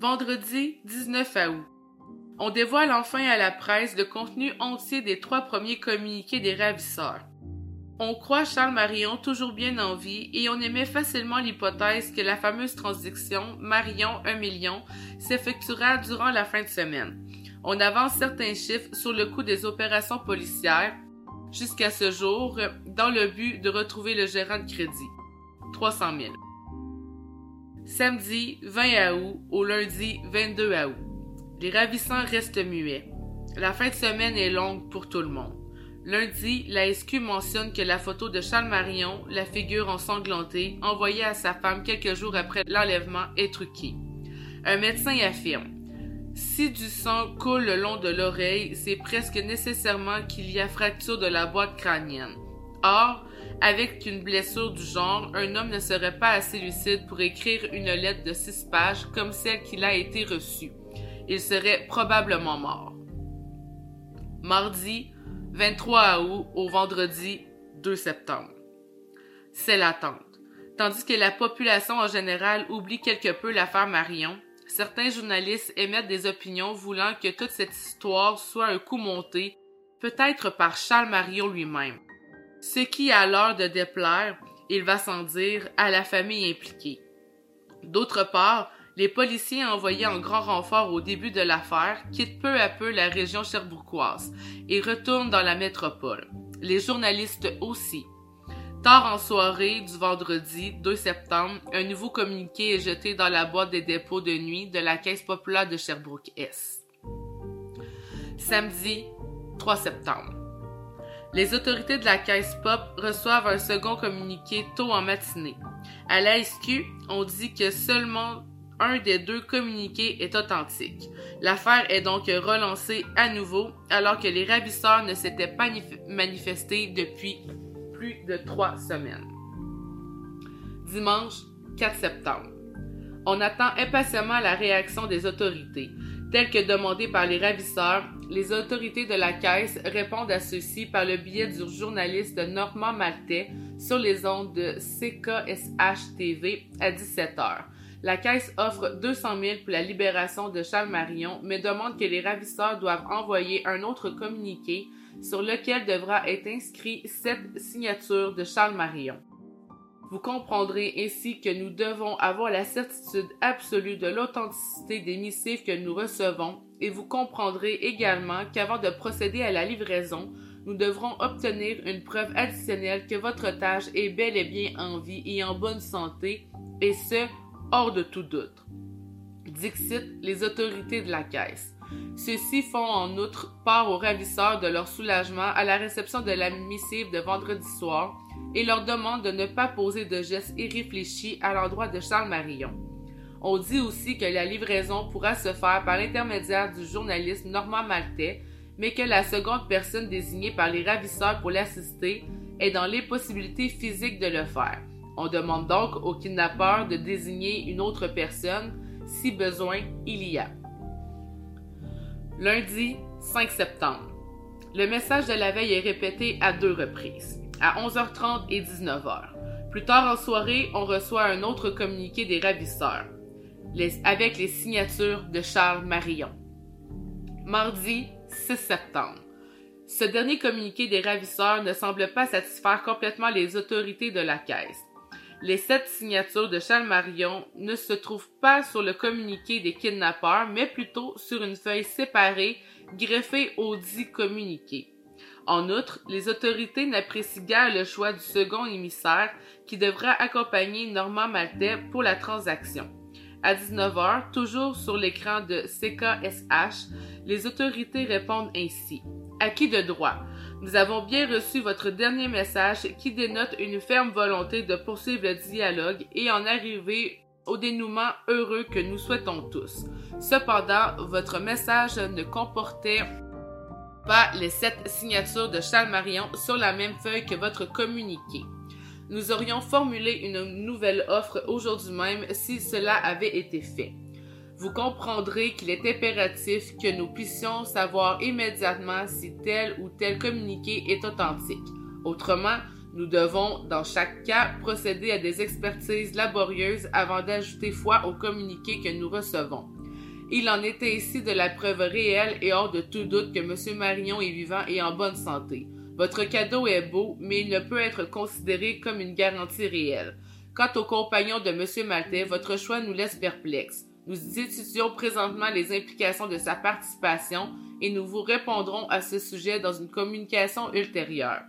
Vendredi 19 août. On dévoile enfin à la presse le contenu entier des trois premiers communiqués des ravisseurs. On croit Charles Marion toujours bien en vie et on émet facilement l'hypothèse que la fameuse transaction Marion 1 million s'effectuera durant la fin de semaine. On avance certains chiffres sur le coût des opérations policières jusqu'à ce jour dans le but de retrouver le gérant de crédit. 300 000. Samedi 20 août au lundi 22 août. Les ravissants restent muets. La fin de semaine est longue pour tout le monde. Lundi, la SQ mentionne que la photo de Charles Marion, la figure ensanglantée, envoyée à sa femme quelques jours après l'enlèvement, est truquée. Un médecin affirme Si du sang coule le long de l'oreille, c'est presque nécessairement qu'il y a fracture de la boîte crânienne. Or, avec une blessure du genre, un homme ne serait pas assez lucide pour écrire une lettre de six pages comme celle qu'il a été reçue. Il serait probablement mort. Mardi, 23 août au vendredi 2 septembre. C'est l'attente. Tandis que la population en général oublie quelque peu l'affaire Marion, certains journalistes émettent des opinions voulant que toute cette histoire soit un coup monté, peut-être par Charles Marion lui-même. Ce qui a l'heure de déplaire, il va sans dire, à la famille impliquée. D'autre part, les policiers envoyés en grand renfort au début de l'affaire quittent peu à peu la région cherbourgoise et retournent dans la métropole. Les journalistes aussi. Tard en soirée du vendredi 2 septembre, un nouveau communiqué est jeté dans la boîte des dépôts de nuit de la Caisse populaire de Sherbrooke-Est. Samedi 3 septembre. Les autorités de la Caisse Pop reçoivent un second communiqué tôt en matinée. À la SQ, on dit que seulement un des deux communiqués est authentique. L'affaire est donc relancée à nouveau alors que les ravisseurs ne s'étaient pas manifestés depuis plus de trois semaines. Dimanche 4 septembre. On attend impatiemment la réaction des autorités. Telle que demandée par les ravisseurs, les autorités de la Caisse répondent à ceux-ci par le biais du journaliste Normand Maltais sur les ondes de CKSH TV à 17h. La Caisse offre 200 000 pour la libération de Charles Marion, mais demande que les ravisseurs doivent envoyer un autre communiqué sur lequel devra être inscrit cette signature de Charles Marion. Vous comprendrez ainsi que nous devons avoir la certitude absolue de l'authenticité des missives que nous recevons et vous comprendrez également qu'avant de procéder à la livraison, nous devrons obtenir une preuve additionnelle que votre tâche est bel et bien en vie et en bonne santé, et ce, hors de tout doute. Dixit les autorités de la Caisse. Ceux-ci font en outre part aux ravisseurs de leur soulagement à la réception de la missive de vendredi soir et leur demandent de ne pas poser de gestes irréfléchis à l'endroit de Charles Marion. On dit aussi que la livraison pourra se faire par l'intermédiaire du journaliste Normand Maltais, mais que la seconde personne désignée par les ravisseurs pour l'assister est dans les possibilités physiques de le faire. On demande donc au kidnappeur de désigner une autre personne si besoin il y a. Lundi 5 septembre. Le message de la veille est répété à deux reprises, à 11h30 et 19h. Plus tard en soirée, on reçoit un autre communiqué des ravisseurs, avec les signatures de Charles Marion. Mardi 6 septembre. Ce dernier communiqué des ravisseurs ne semble pas satisfaire complètement les autorités de la caisse. Les sept signatures de Charles Marion ne se trouvent pas sur le communiqué des kidnappeurs, mais plutôt sur une feuille séparée greffée au dit communiqué. En outre, les autorités n'apprécient guère le choix du second émissaire qui devra accompagner Normand Maltais pour la transaction. À 19h, toujours sur l'écran de CKSH, les autorités répondent ainsi. Acquis de droit? Nous avons bien reçu votre dernier message qui dénote une ferme volonté de poursuivre le dialogue et en arriver au dénouement heureux que nous souhaitons tous. Cependant, votre message ne comportait les sept signatures de Charles Marion sur la même feuille que votre communiqué. Nous aurions formulé une nouvelle offre aujourd'hui même si cela avait été fait vous comprendrez qu'il est impératif que nous puissions savoir immédiatement si tel ou tel communiqué est authentique. Autrement, nous devons, dans chaque cas, procéder à des expertises laborieuses avant d'ajouter foi au communiqué que nous recevons. Il en était ici de la preuve réelle et hors de tout doute que M. Marion est vivant et en bonne santé. Votre cadeau est beau, mais il ne peut être considéré comme une garantie réelle. Quant aux compagnons de M. Maltais, votre choix nous laisse perplexes. Nous étudions présentement les implications de sa participation et nous vous répondrons à ce sujet dans une communication ultérieure.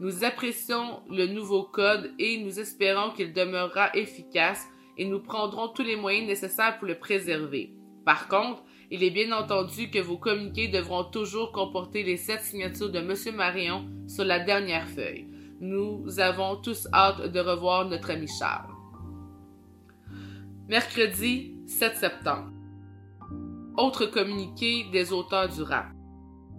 Nous apprécions le nouveau code et nous espérons qu'il demeurera efficace et nous prendrons tous les moyens nécessaires pour le préserver. Par contre, il est bien entendu que vos communiqués devront toujours comporter les sept signatures de M. Marion sur la dernière feuille. Nous avons tous hâte de revoir notre ami Charles. Mercredi 7 septembre. Autre communiqué des auteurs du rap.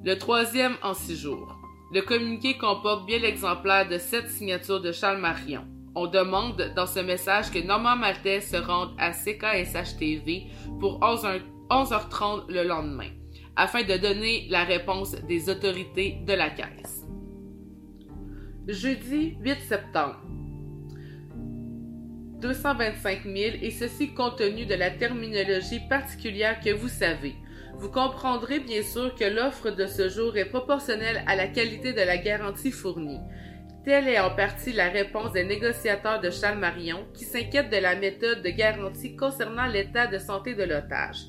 Le troisième en six jours. Le communiqué comporte bien l'exemplaire de sept signatures de Charles Marion. On demande dans ce message que Normand Maltais se rende à CKSH TV pour 11h30 le lendemain, afin de donner la réponse des autorités de la caisse. Jeudi 8 septembre. 225 000 et ceci compte tenu de la terminologie particulière que vous savez. Vous comprendrez bien sûr que l'offre de ce jour est proportionnelle à la qualité de la garantie fournie. Telle est en partie la réponse des négociateurs de Charles Marion qui s'inquiètent de la méthode de garantie concernant l'état de santé de l'otage.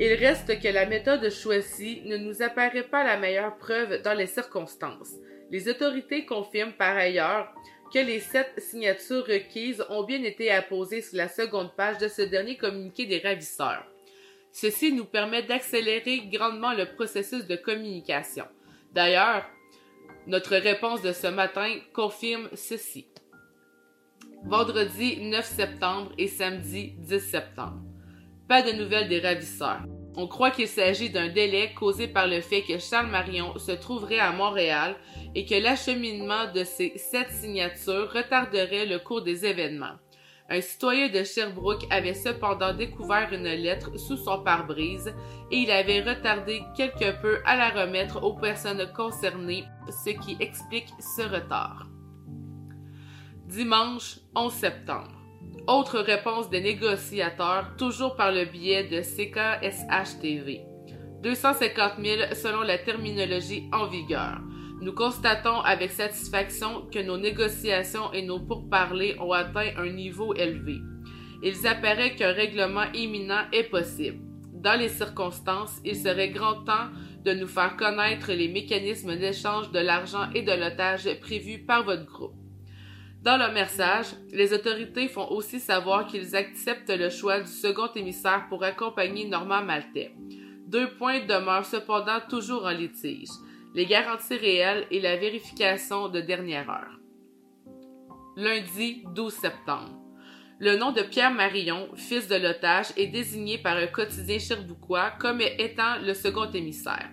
Il reste que la méthode choisie ne nous apparaît pas la meilleure preuve dans les circonstances. Les autorités confirment par ailleurs que les sept signatures requises ont bien été apposées sur la seconde page de ce dernier communiqué des ravisseurs. Ceci nous permet d'accélérer grandement le processus de communication. D'ailleurs, notre réponse de ce matin confirme ceci. Vendredi 9 septembre et samedi 10 septembre. Pas de nouvelles des ravisseurs. On croit qu'il s'agit d'un délai causé par le fait que Charles Marion se trouverait à Montréal et que l'acheminement de ces sept signatures retarderait le cours des événements. Un citoyen de Sherbrooke avait cependant découvert une lettre sous son pare-brise et il avait retardé quelque peu à la remettre aux personnes concernées, ce qui explique ce retard. Dimanche 11 septembre. Autre réponse des négociateurs, toujours par le biais de CKSH-TV. 250 000 selon la terminologie en vigueur. Nous constatons avec satisfaction que nos négociations et nos pourparlers ont atteint un niveau élevé. Il apparaît qu'un règlement imminent est possible. Dans les circonstances, il serait grand temps de nous faire connaître les mécanismes d'échange de l'argent et de l'otage prévus par votre groupe. Dans leur message, les autorités font aussi savoir qu'ils acceptent le choix du second émissaire pour accompagner Normand Maltais. Deux points demeurent cependant toujours en litige les garanties réelles et la vérification de dernière heure. Lundi 12 septembre. Le nom de Pierre Marion, fils de l'otage, est désigné par un quotidien cherbouquois comme étant le second émissaire.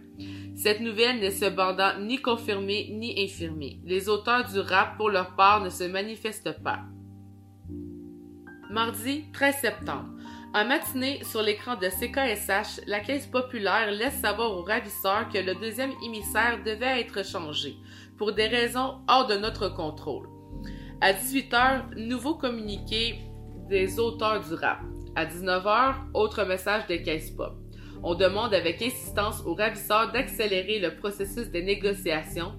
Cette nouvelle n'est cependant ni confirmée ni infirmée. Les auteurs du rap, pour leur part, ne se manifestent pas. Mardi 13 septembre. En matinée, sur l'écran de CKSH, la Caisse populaire laisse savoir aux ravisseurs que le deuxième émissaire devait être changé, pour des raisons hors de notre contrôle. À 18h, nouveau communiqué des auteurs du rap. À 19h, autre message de Caisse Pop. On demande avec insistance aux ravisseurs d'accélérer le processus des négociations,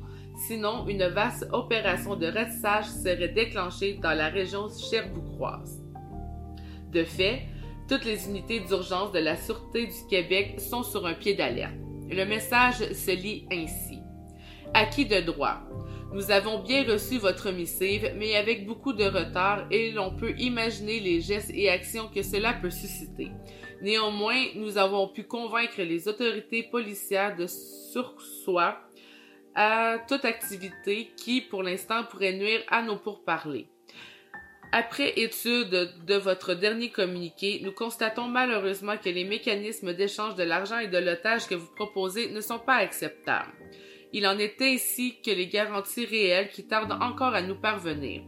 sinon une vaste opération de ratissage serait déclenchée dans la région cherboucroise. De fait, toutes les unités d'urgence de la Sûreté du Québec sont sur un pied d'alerte. Le message se lit ainsi. Acquis de droit? Nous avons bien reçu votre missive, mais avec beaucoup de retard et l'on peut imaginer les gestes et actions que cela peut susciter. Néanmoins, nous avons pu convaincre les autorités policières de sursoi à toute activité qui, pour l'instant, pourrait nuire à nos pourparlers. Après étude de votre dernier communiqué, nous constatons malheureusement que les mécanismes d'échange de l'argent et de l'otage que vous proposez ne sont pas acceptables. Il en est ainsi que les garanties réelles qui tardent encore à nous parvenir.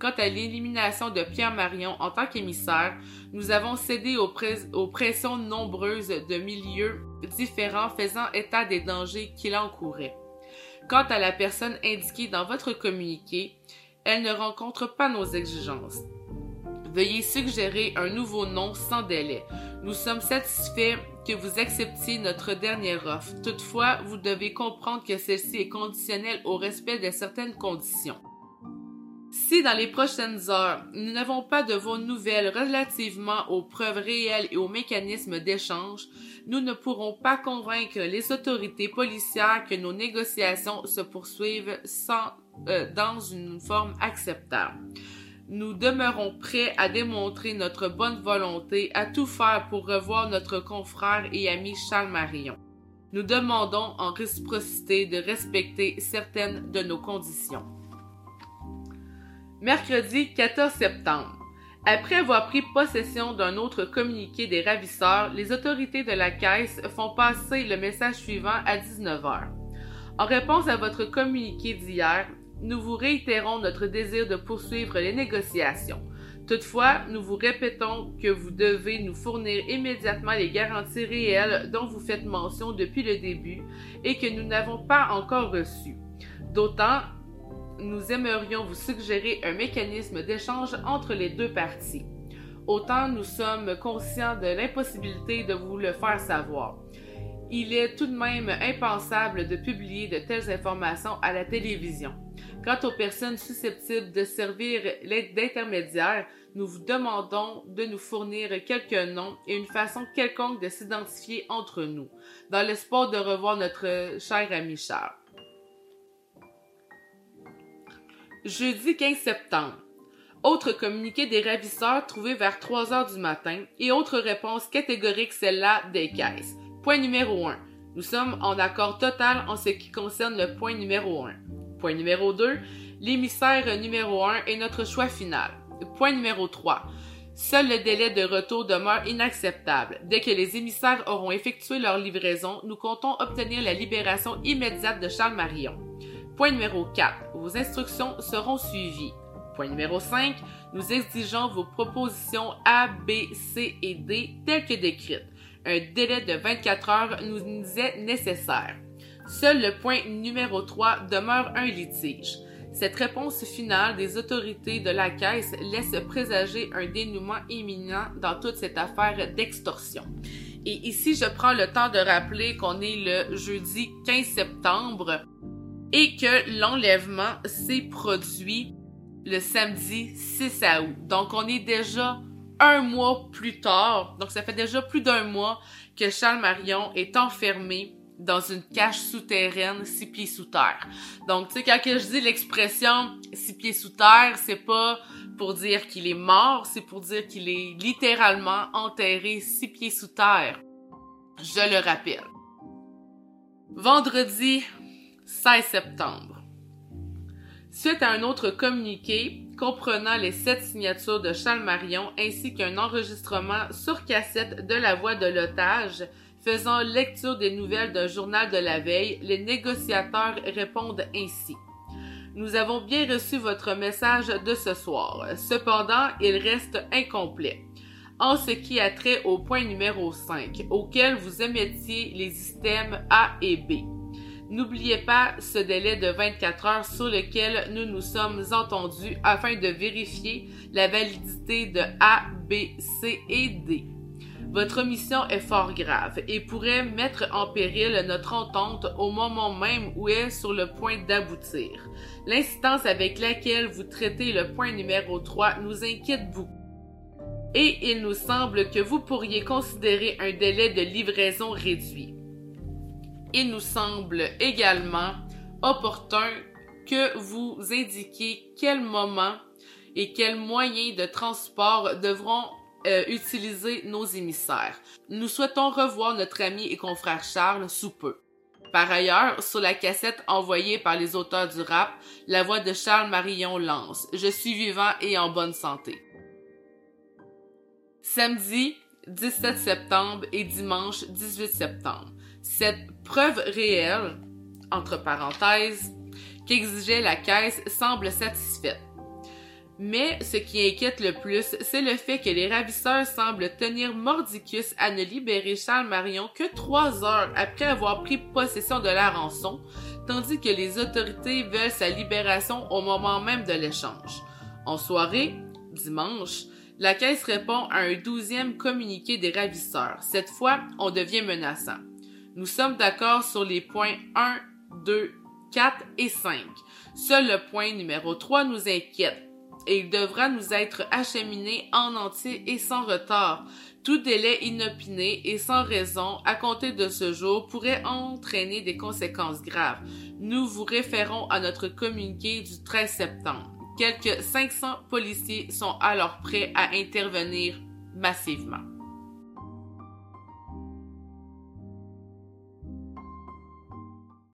Quant à l'élimination de Pierre Marion en tant qu'émissaire, nous avons cédé aux, pressions nombreuses de milieux différents faisant état des dangers qu'il encourait. Quant à la personne indiquée dans votre communiqué, elle ne rencontre pas nos exigences. Veuillez suggérer un nouveau nom sans délai. Nous sommes satisfaits que vous acceptiez notre dernière offre. Toutefois, vous devez comprendre que celle-ci est conditionnelle au respect de certaines conditions. Si dans les prochaines heures, nous n'avons pas de vos nouvelles relativement aux preuves réelles et aux mécanismes d'échange, nous ne pourrons pas convaincre les autorités policières que nos négociations se poursuivent sans, euh, dans une forme acceptable. Nous demeurons prêts à démontrer notre bonne volonté à tout faire pour revoir notre confrère et ami Charles Marion. Nous demandons en réciprocité de respecter certaines de nos conditions mercredi 14 septembre. Après avoir pris possession d'un autre communiqué des ravisseurs, les autorités de la caisse font passer le message suivant à 19h. En réponse à votre communiqué d'hier, nous vous réitérons notre désir de poursuivre les négociations. Toutefois, nous vous répétons que vous devez nous fournir immédiatement les garanties réelles dont vous faites mention depuis le début et que nous n'avons pas encore reçues. D'autant nous aimerions vous suggérer un mécanisme d'échange entre les deux parties. Autant nous sommes conscients de l'impossibilité de vous le faire savoir. Il est tout de même impensable de publier de telles informations à la télévision. Quant aux personnes susceptibles de servir d'intermédiaires, nous vous demandons de nous fournir quelques noms et une façon quelconque de s'identifier entre nous, dans l'espoir de revoir notre cher ami Charles. Jeudi 15 septembre. Autre communiqué des ravisseurs trouvé vers 3 heures du matin et autre réponse catégorique celle-là des caisses. Point numéro 1. Nous sommes en accord total en ce qui concerne le point numéro 1. Point numéro 2. L'émissaire numéro 1 est notre choix final. Point numéro 3. Seul le délai de retour demeure inacceptable. Dès que les émissaires auront effectué leur livraison, nous comptons obtenir la libération immédiate de Charles Marion. Point numéro 4. Vos instructions seront suivies. Point numéro 5. Nous exigeons vos propositions A, B, C et D telles que décrites. Un délai de 24 heures nous est nécessaire. Seul le point numéro 3 demeure un litige. Cette réponse finale des autorités de la Caisse laisse présager un dénouement imminent dans toute cette affaire d'extorsion. Et ici, je prends le temps de rappeler qu'on est le jeudi 15 septembre et que l'enlèvement s'est produit le samedi 6 août. Donc on est déjà un mois plus tard, donc ça fait déjà plus d'un mois que Charles Marion est enfermé dans une cache souterraine six pieds sous terre. Donc, tu sais, quand je dis l'expression six pieds sous terre, c'est pas pour dire qu'il est mort, c'est pour dire qu'il est littéralement enterré six pieds sous terre. Je le rappelle. Vendredi 16 septembre. Suite à un autre communiqué comprenant les sept signatures de Charles Marion ainsi qu'un enregistrement sur cassette de la voix de l'otage faisant lecture des nouvelles d'un journal de la veille, les négociateurs répondent ainsi. Nous avons bien reçu votre message de ce soir. Cependant, il reste incomplet. En ce qui a trait au point numéro 5, auquel vous émettiez les systèmes A et B. N'oubliez pas ce délai de 24 heures sur lequel nous nous sommes entendus afin de vérifier la validité de A, B, C et D. Votre mission est fort grave et pourrait mettre en péril notre entente au moment même où elle est sur le point d'aboutir. L'instance avec laquelle vous traitez le point numéro 3 nous inquiète beaucoup. Et il nous semble que vous pourriez considérer un délai de livraison réduit il nous semble également opportun que vous indiquiez quel moment et quels moyens de transport devront euh, utiliser nos émissaires. Nous souhaitons revoir notre ami et confrère Charles sous peu. Par ailleurs, sur la cassette envoyée par les auteurs du rap, la voix de Charles Marillon lance Je suis vivant et en bonne santé. Samedi 17 septembre et dimanche 18 septembre. Cette preuve réelle, entre parenthèses, qu'exigeait la caisse semble satisfaite. Mais ce qui inquiète le plus, c'est le fait que les ravisseurs semblent tenir mordicus à ne libérer Charles Marion que trois heures après avoir pris possession de la rançon, tandis que les autorités veulent sa libération au moment même de l'échange. En soirée, dimanche, La caisse répond à un douzième communiqué des ravisseurs. Cette fois, on devient menaçant. Nous sommes d'accord sur les points 1, 2, 4 et 5. Seul le point numéro 3 nous inquiète et il devra nous être acheminé en entier et sans retard. Tout délai inopiné et sans raison à compter de ce jour pourrait entraîner des conséquences graves. Nous vous référons à notre communiqué du 13 septembre. Quelques 500 policiers sont alors prêts à intervenir massivement.